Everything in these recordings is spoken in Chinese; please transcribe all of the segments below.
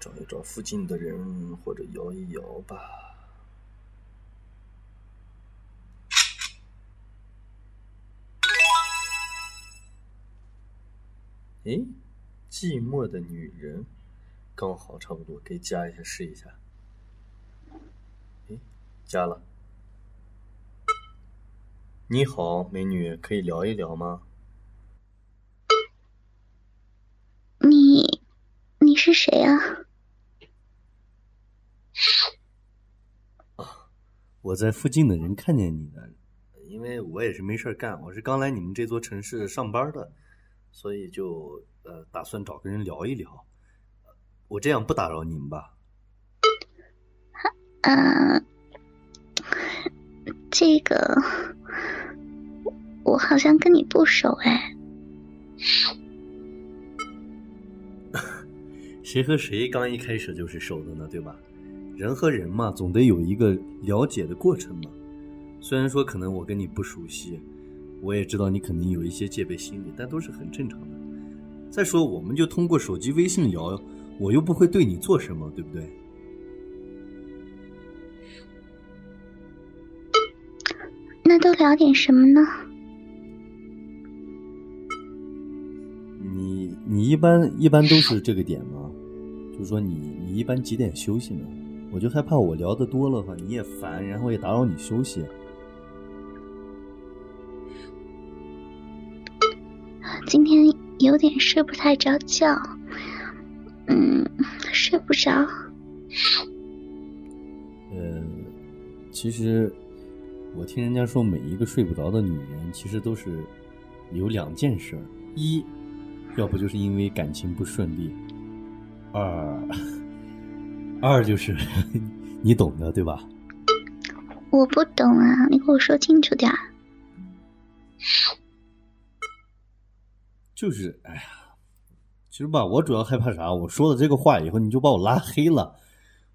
找一找附近的人，或者摇一摇吧。诶，寂寞的女人，刚好差不多，可以加一下试一下。诶，加了。你好，美女，可以聊一聊吗？你，你是谁啊？我在附近的人看见你了，因为我也是没事干，我是刚来你们这座城市上班的。所以就呃打算找个人聊一聊，我这样不打扰你们吧？嗯，这个我好像跟你不熟哎。谁和谁刚一开始就是熟的呢？对吧？人和人嘛，总得有一个了解的过程嘛。虽然说可能我跟你不熟悉。我也知道你肯定有一些戒备心理，但都是很正常的。再说，我们就通过手机微信聊，我又不会对你做什么，对不对？那都聊点什么呢？你你一般一般都是这个点吗？就是说，你你一般几点休息呢？我就害怕我聊的多了话，你也烦，然后也打扰你休息。今天有点睡不太着觉，嗯，睡不着。呃，其实我听人家说，每一个睡不着的女人，其实都是有两件事：一，要不就是因为感情不顺利；二，二就是 你懂的，对吧？我不懂啊，你给我说清楚点儿。就是，哎呀，其实吧，我主要害怕啥？我说了这个话以后，你就把我拉黑了。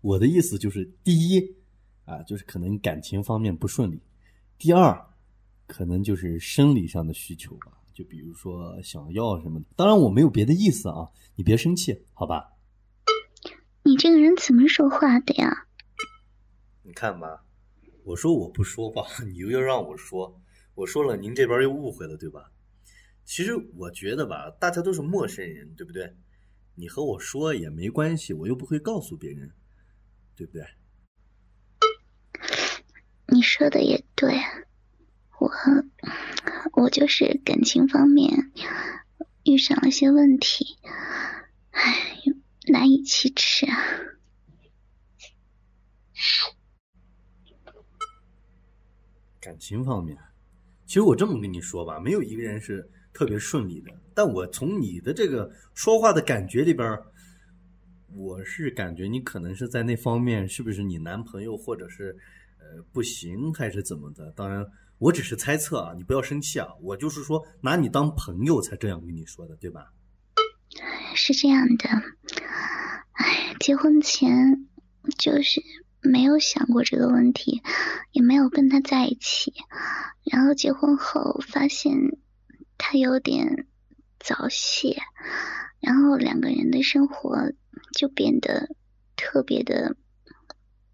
我的意思就是，第一，啊，就是可能感情方面不顺利；第二，可能就是生理上的需求吧，就比如说想要什么。当然，我没有别的意思啊，你别生气，好吧？你这个人怎么说话的呀？你看吧，我说我不说吧，你又要让我说，我说了，您这边又误会了，对吧？其实我觉得吧，大家都是陌生人，对不对？你和我说也没关系，我又不会告诉别人，对不对？你说的也对，我我就是感情方面遇上了些问题，感情方面，其实我这么跟你说吧，没有一个人是。特别顺利的，但我从你的这个说话的感觉里边，我是感觉你可能是在那方面，是不是你男朋友或者是呃不行还是怎么的？当然，我只是猜测啊，你不要生气啊，我就是说拿你当朋友才这样跟你说的，对吧？是这样的，哎，结婚前就是没有想过这个问题，也没有跟他在一起，然后结婚后发现。他有点早泄，然后两个人的生活就变得特别的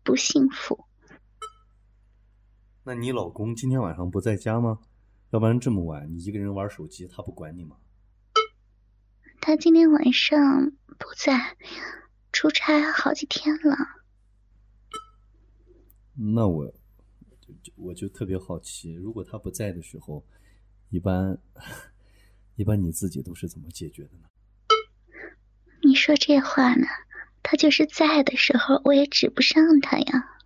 不幸福。那你老公今天晚上不在家吗？要不然这么晚你一个人玩手机，他不管你吗？他今天晚上不在，出差好几天了。那我我就特别好奇，如果他不在的时候。一般，一般你自己都是怎么解决的呢？你说这话呢？他就是在的时候，我也指不上他呀。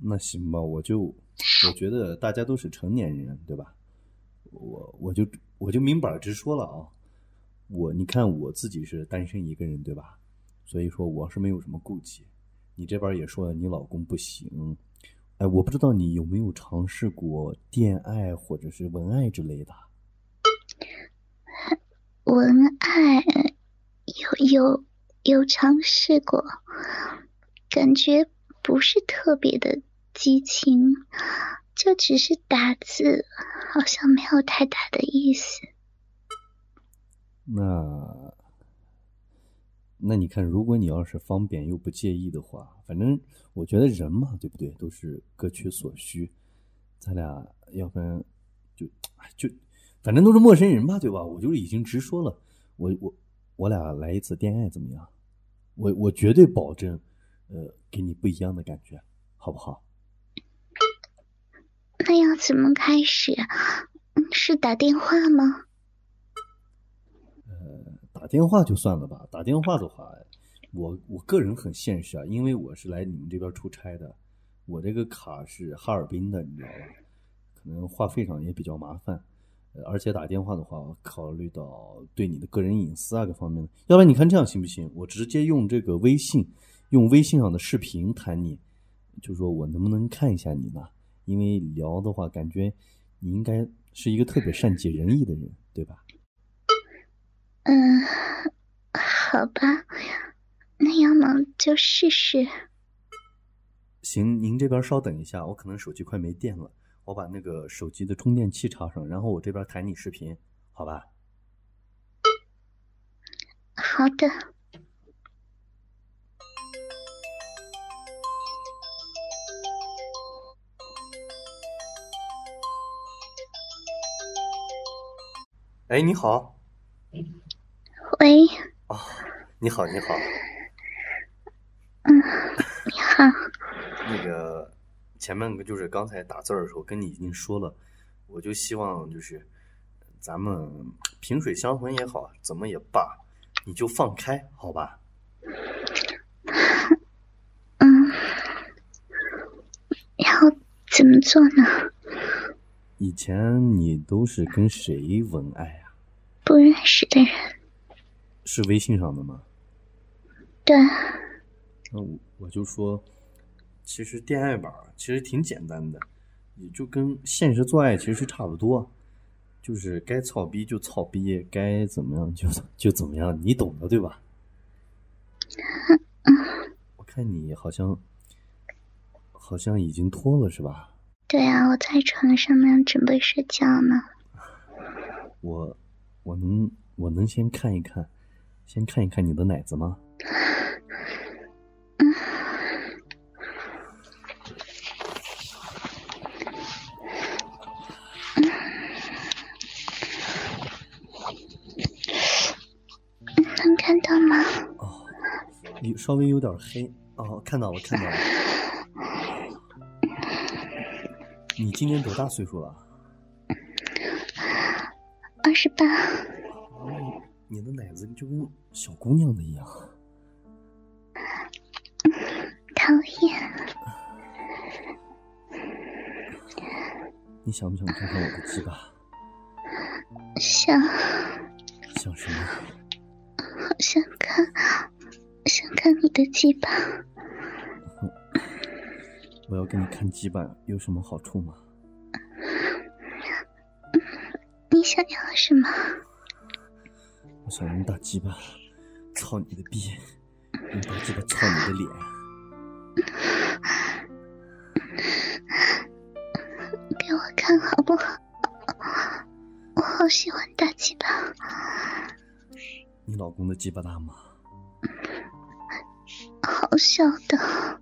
那行吧，我就我觉得大家都是成年人，对吧？我我就我就明摆直说了啊。我你看我自己是单身一个人，对吧？所以说我是没有什么顾忌。你这边也说了，你老公不行。哎，我不知道你有没有尝试过恋爱或者是文爱之类的。文爱有有有尝试过，感觉不是特别的激情，就只是打字，好像没有太大的意思。那那你看，如果你要是方便又不介意的话，反正我觉得人嘛，对不对？都是各取所需。咱俩要不然就就反正都是陌生人吧，对吧？我就已经直说了，我我我俩来一次恋爱怎么样？我我绝对保证，呃，给你不一样的感觉，好不好？那要怎么开始？是打电话吗？电话就算了吧。打电话的话，我我个人很现实啊，因为我是来你们这边出差的，我这个卡是哈尔滨的，你知道吧？可能话费上也比较麻烦，而且打电话的话，考虑到对你的个人隐私啊各方面的，要不然你看这样行不行？我直接用这个微信，用微信上的视频谈你，就说我能不能看一下你呢？因为聊的话，感觉你应该。是一个特别善解人意的人，对吧？嗯，好吧，那要么就试试。行，您这边稍等一下，我可能手机快没电了，我把那个手机的充电器插上，然后我这边弹你视频，好吧？好的。哎，你好。喂。哦，你好，你好。嗯，你好。那个前面个就是刚才打字的时候跟你已经说了，我就希望就是咱们萍水相逢也好，怎么也罢，你就放开，好吧？嗯。然后怎么做呢？以前你都是跟谁文爱啊？不认识的人。是微信上的吗？对。那我我就说，其实恋爱吧，其实挺简单的，也就跟现实做爱其实差不多，就是该操逼就操逼，该怎么样就就怎么样，你懂的对吧？我看你好像好像已经脱了是吧？对啊，我在床上面准备睡觉呢。我，我能，我能先看一看，先看一看你的奶子吗？嗯。能看到吗？哦，有稍微有点黑。哦，看到了，看到了。你今年多大岁数了？二十八。你的奶子就跟小姑娘的一样。讨厌。你想不想看看我的鸡巴？想。想什么？好想看，想看你的鸡巴。我要给你看鸡巴有什么好处吗？你想要什么？我想用大鸡巴操你的逼，用大鸡巴操你的脸。给我看好不好？我好喜欢大鸡巴。你老公的鸡巴大吗？好小的。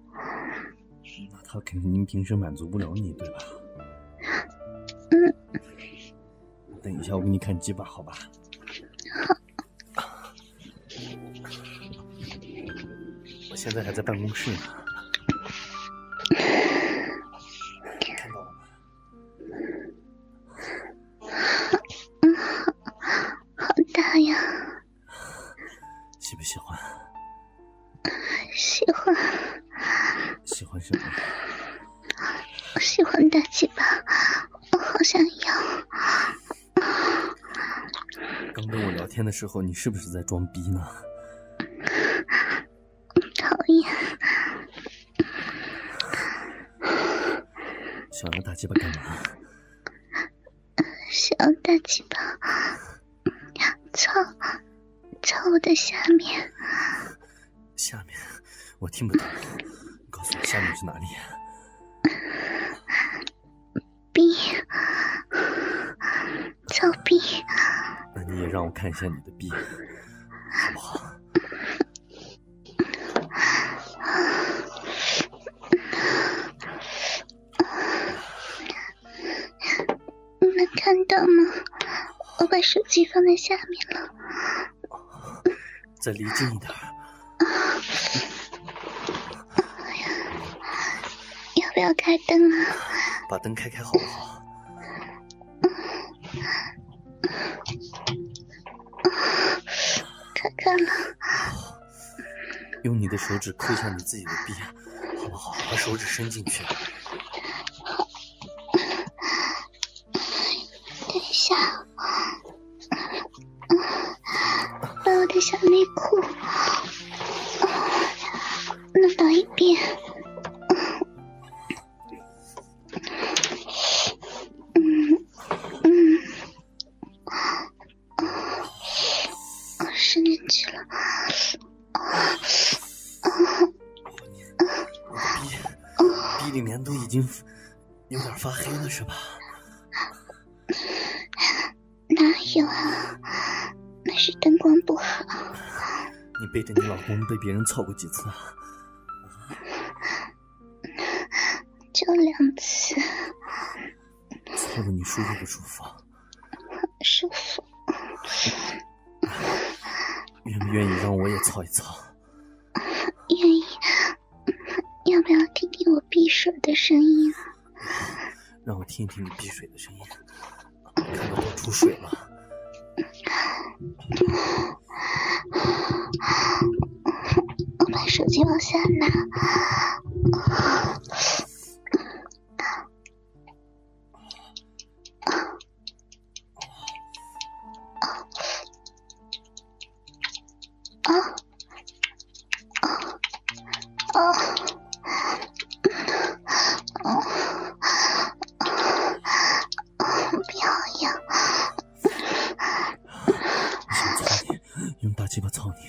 那他肯定平时满足不了你，对吧？嗯。等一下，我给你看鸡巴，好吧？好。现在还在办公室呢。看到了吗？嗯，好大呀。喜不喜欢？喜欢。喜欢什么？我喜欢大鸡巴，我好想要。刚跟我聊天的时候，你是不是在装逼呢？讨厌。想要大鸡巴干嘛？想要大鸡巴，操，操我的下面。下面，我听不懂。告诉我下面是哪里？逼，操逼！那你也让我看一下你的逼，机放在下面了。再离近一点。哎呀，要不要开灯啊？把灯开开好不好？开开了。用你的手指抠一下你自己的臂，好不好？把手指伸进去。裤弄到一边。嗯嗯，伸进去了。我的臂，臂里面都已经有点发黑了，是吧？着你老公被别人操过几次啊？就两次，操的你舒服不舒服？舒服。愿不愿意让我也操一操？愿意。要不要听听我闭水的声音啊？让我听一听你闭水的声音，看到我出水了。往下拿。啊啊啊啊！不要呀！我操你，用大鸡巴操。你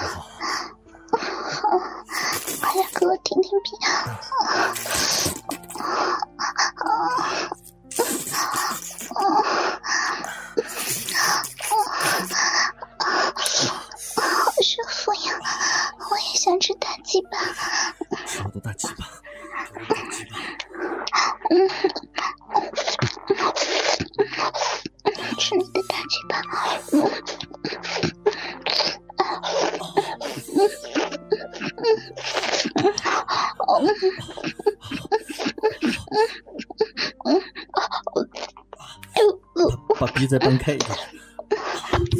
再崩开一点。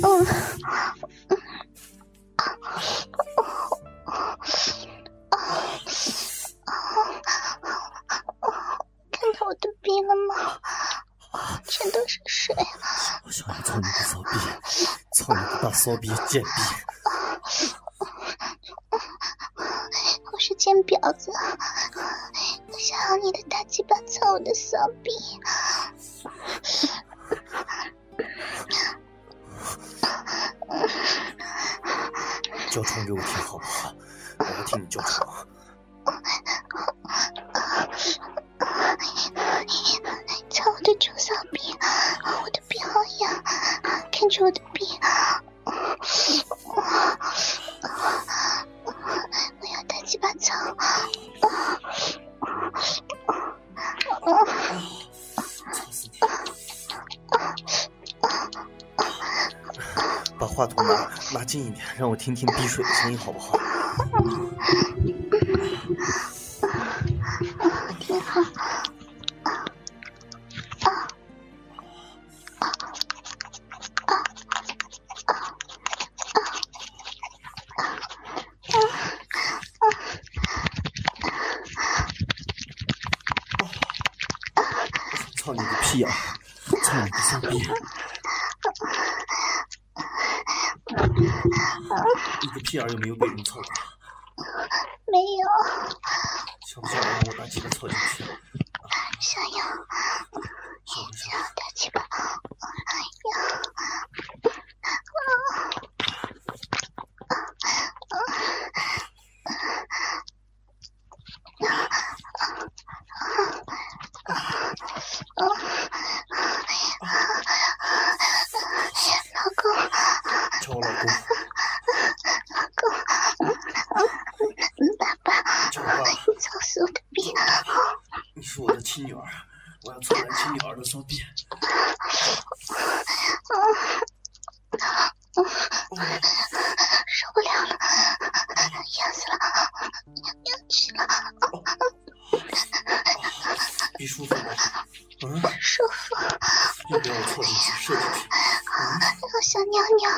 嗯。看到我的鼻了吗？全都是水。我想要操你个骚逼，操你个大骚逼贱逼！近一点，让我听听滴水的声音好不好？操你个屁啊！操你个骚逼！你个屁眼有没有被人操过？没有。想不想让我大鸡巴操进去？想要。想不想？大鸡巴。老公，叫我老公。老公，亲女儿，我要搓燃亲女儿的骚逼。受不了了，痒死了，痒死了。逼舒服吗？嗯，舒服。要不要我凑进去，射进去？我想尿尿。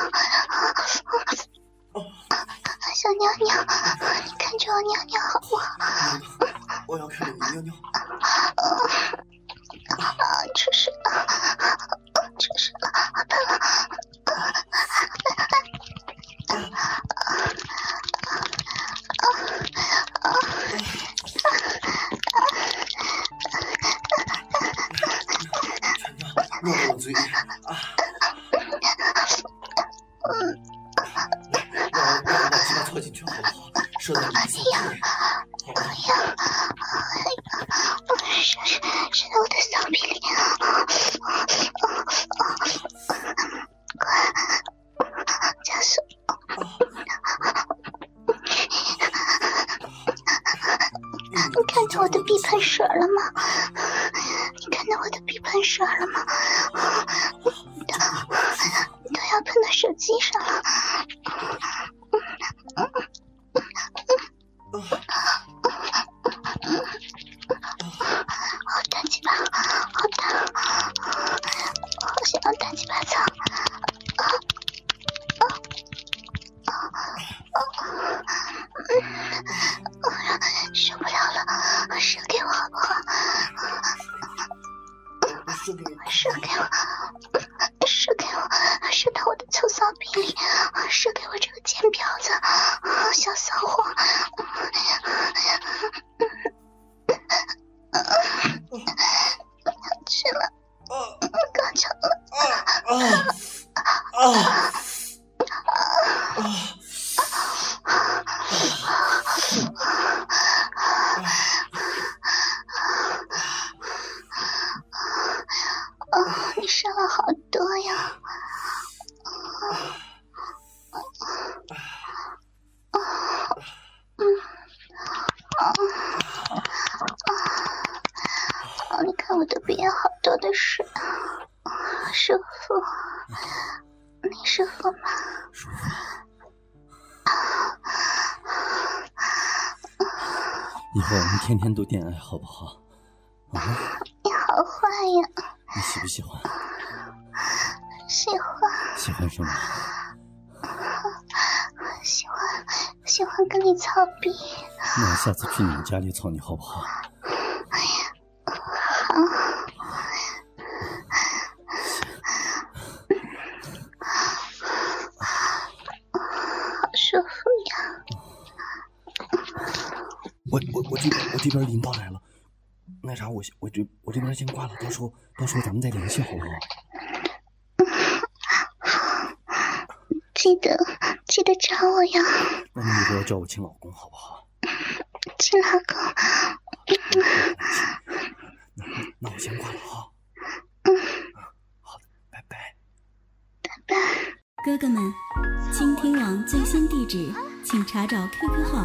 想尿尿，你看着我尿尿好不好？我要看着你尿尿。啊，出事了，出我把鸡巴戳进去好不好？射到你的骚逼里，好不好？啊啊以后我们天天都恋爱好不好？啊，你好坏呀！你喜不喜欢？喜欢，喜欢什么？喜欢，喜欢跟你操逼。那我下次去你们家里操你好不好？好舒服呀！我我我这边我这边领导来了，那啥我先我这我这边先挂了，到时候到时候咱们再联系好不好？记得记得找我呀，那你以后要叫我亲老公好不好？亲老公。那那我先挂了哈。好的，拜拜。拜拜。哥哥们，倾听网最新地址，请查找 QQ 号